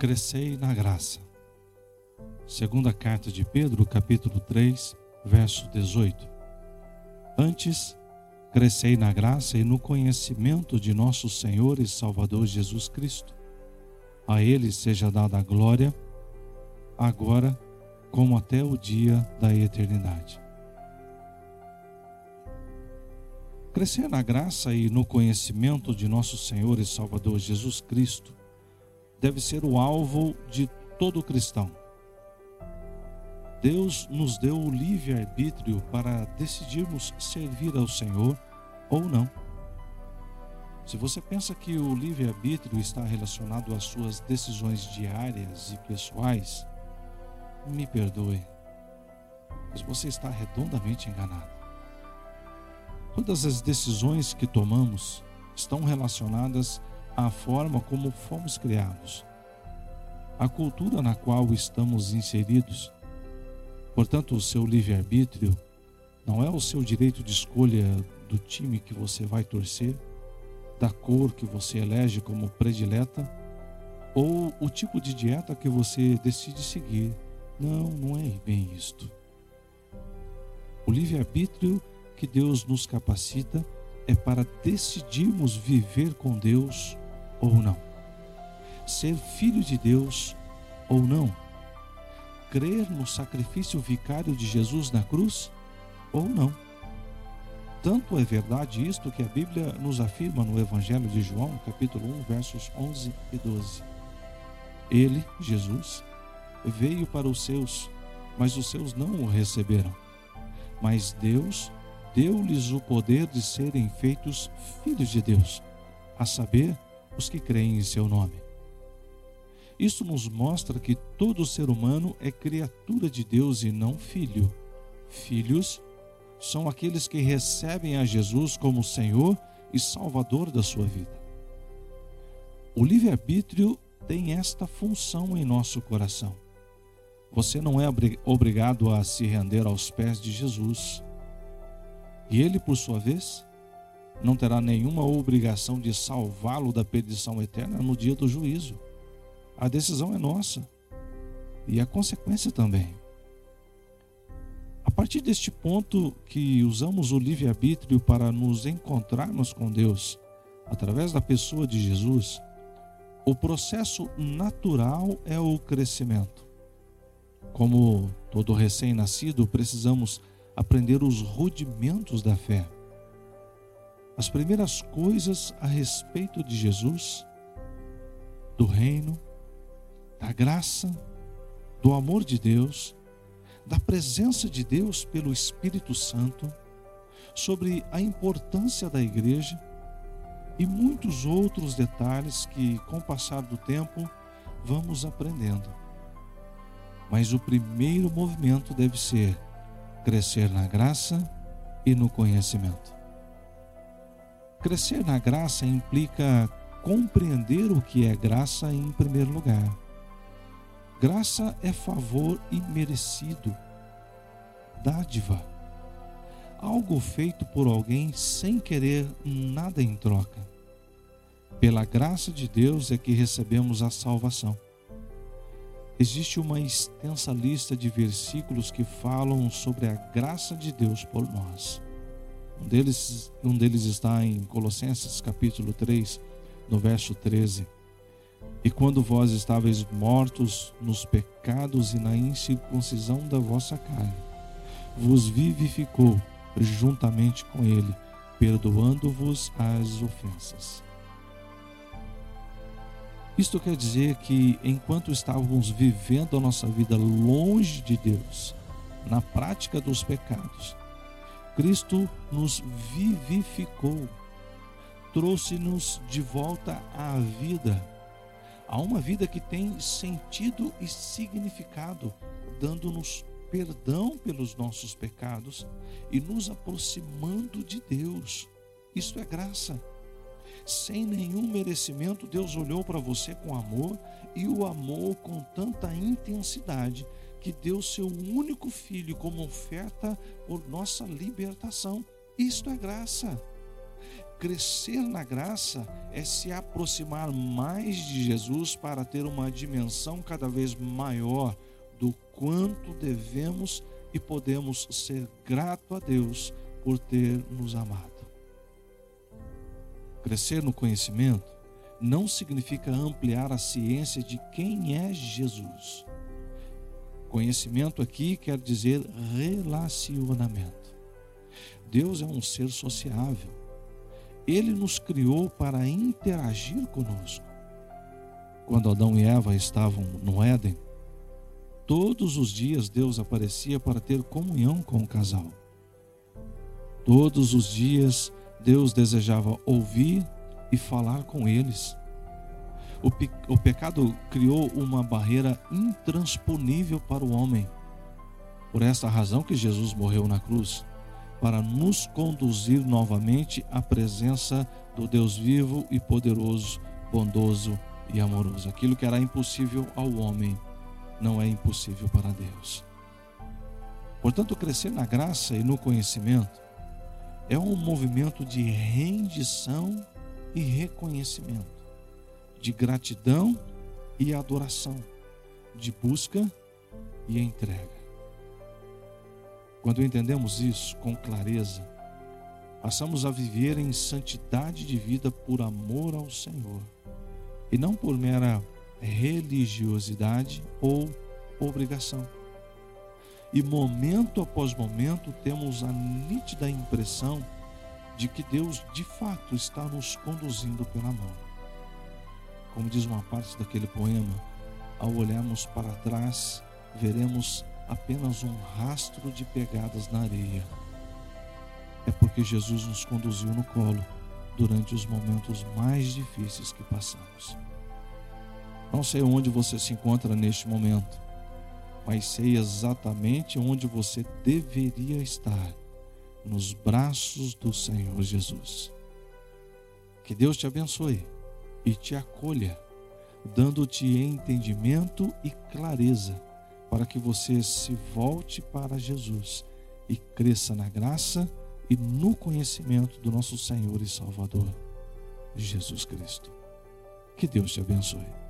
crescei na graça. Segunda carta de Pedro, capítulo 3, verso 18. Antes, crescei na graça e no conhecimento de nosso Senhor e Salvador Jesus Cristo. A ele seja dada a glória, agora como até o dia da eternidade. Crescer na graça e no conhecimento de nosso Senhor e Salvador Jesus Cristo deve ser o alvo de todo cristão. Deus nos deu o livre-arbítrio para decidirmos servir ao Senhor ou não. Se você pensa que o livre-arbítrio está relacionado às suas decisões diárias e pessoais, me perdoe, mas você está redondamente enganado. Todas as decisões que tomamos estão relacionadas à forma como fomos criados, à cultura na qual estamos inseridos. Portanto, o seu livre-arbítrio não é o seu direito de escolha do time que você vai torcer, da cor que você elege como predileta ou o tipo de dieta que você decide seguir. Não, não é bem isto. O livre-arbítrio que Deus nos capacita é para decidirmos viver com Deus ou não, ser filho de Deus ou não, crer no sacrifício vicário de Jesus na cruz ou não. Tanto é verdade isto que a Bíblia nos afirma no Evangelho de João, capítulo 1, versos 11 e 12. Ele, Jesus, veio para os seus, mas os seus não o receberam. Mas Deus deu-lhes o poder de serem feitos filhos de Deus, a saber, os que creem em seu nome. Isso nos mostra que todo ser humano é criatura de Deus e não filho. Filhos são aqueles que recebem a Jesus como Senhor e Salvador da sua vida. O livre-arbítrio tem esta função em nosso coração. Você não é obrigado a se render aos pés de Jesus. E ele, por sua vez, não terá nenhuma obrigação de salvá-lo da perdição eterna no dia do juízo. A decisão é nossa e a consequência também. A partir deste ponto que usamos o livre-arbítrio para nos encontrarmos com Deus, através da pessoa de Jesus, o processo natural é o crescimento. Como todo recém-nascido, precisamos aprender os rudimentos da fé. As primeiras coisas a respeito de Jesus, do reino, da graça, do amor de Deus, da presença de Deus pelo Espírito Santo, sobre a importância da igreja e muitos outros detalhes que, com o passar do tempo, vamos aprendendo. Mas o primeiro movimento deve ser crescer na graça e no conhecimento. Crescer na graça implica compreender o que é graça em primeiro lugar. Graça é favor imerecido, dádiva, algo feito por alguém sem querer nada em troca. Pela graça de Deus é que recebemos a salvação. Existe uma extensa lista de versículos que falam sobre a graça de Deus por nós. Um deles, um deles está em Colossenses capítulo 3, no verso 13. E quando vós estáveis mortos nos pecados e na incircuncisão da vossa carne, vos vivificou juntamente com ele, perdoando-vos as ofensas isto quer dizer que enquanto estávamos vivendo a nossa vida longe de Deus, na prática dos pecados, Cristo nos vivificou, trouxe-nos de volta à vida, a uma vida que tem sentido e significado, dando-nos perdão pelos nossos pecados e nos aproximando de Deus. Isto é graça sem nenhum merecimento, Deus olhou para você com amor e o amou com tanta intensidade que deu seu único filho como oferta por nossa libertação. Isto é graça. crescer na graça é se aproximar mais de Jesus para ter uma dimensão cada vez maior do quanto devemos e podemos ser grato a Deus por ter nos amado. Crescer no conhecimento não significa ampliar a ciência de quem é Jesus. Conhecimento aqui quer dizer relacionamento. Deus é um ser sociável. Ele nos criou para interagir conosco. Quando Adão e Eva estavam no Éden, todos os dias Deus aparecia para ter comunhão com o casal. Todos os dias Deus desejava ouvir e falar com eles. O, pe o pecado criou uma barreira intransponível para o homem. Por esta razão que Jesus morreu na cruz, para nos conduzir novamente à presença do Deus vivo e poderoso, bondoso e amoroso. Aquilo que era impossível ao homem não é impossível para Deus. Portanto, crescer na graça e no conhecimento é um movimento de rendição e reconhecimento, de gratidão e adoração, de busca e entrega. Quando entendemos isso com clareza, passamos a viver em santidade de vida por amor ao Senhor e não por mera religiosidade ou obrigação. E momento após momento temos a nítida impressão de que Deus de fato está nos conduzindo pela mão. Como diz uma parte daquele poema, ao olharmos para trás, veremos apenas um rastro de pegadas na areia. É porque Jesus nos conduziu no colo durante os momentos mais difíceis que passamos. Não sei onde você se encontra neste momento mas sei exatamente onde você deveria estar nos braços do Senhor Jesus. Que Deus te abençoe e te acolha, dando-te entendimento e clareza para que você se volte para Jesus e cresça na graça e no conhecimento do nosso Senhor e Salvador, Jesus Cristo. Que Deus te abençoe.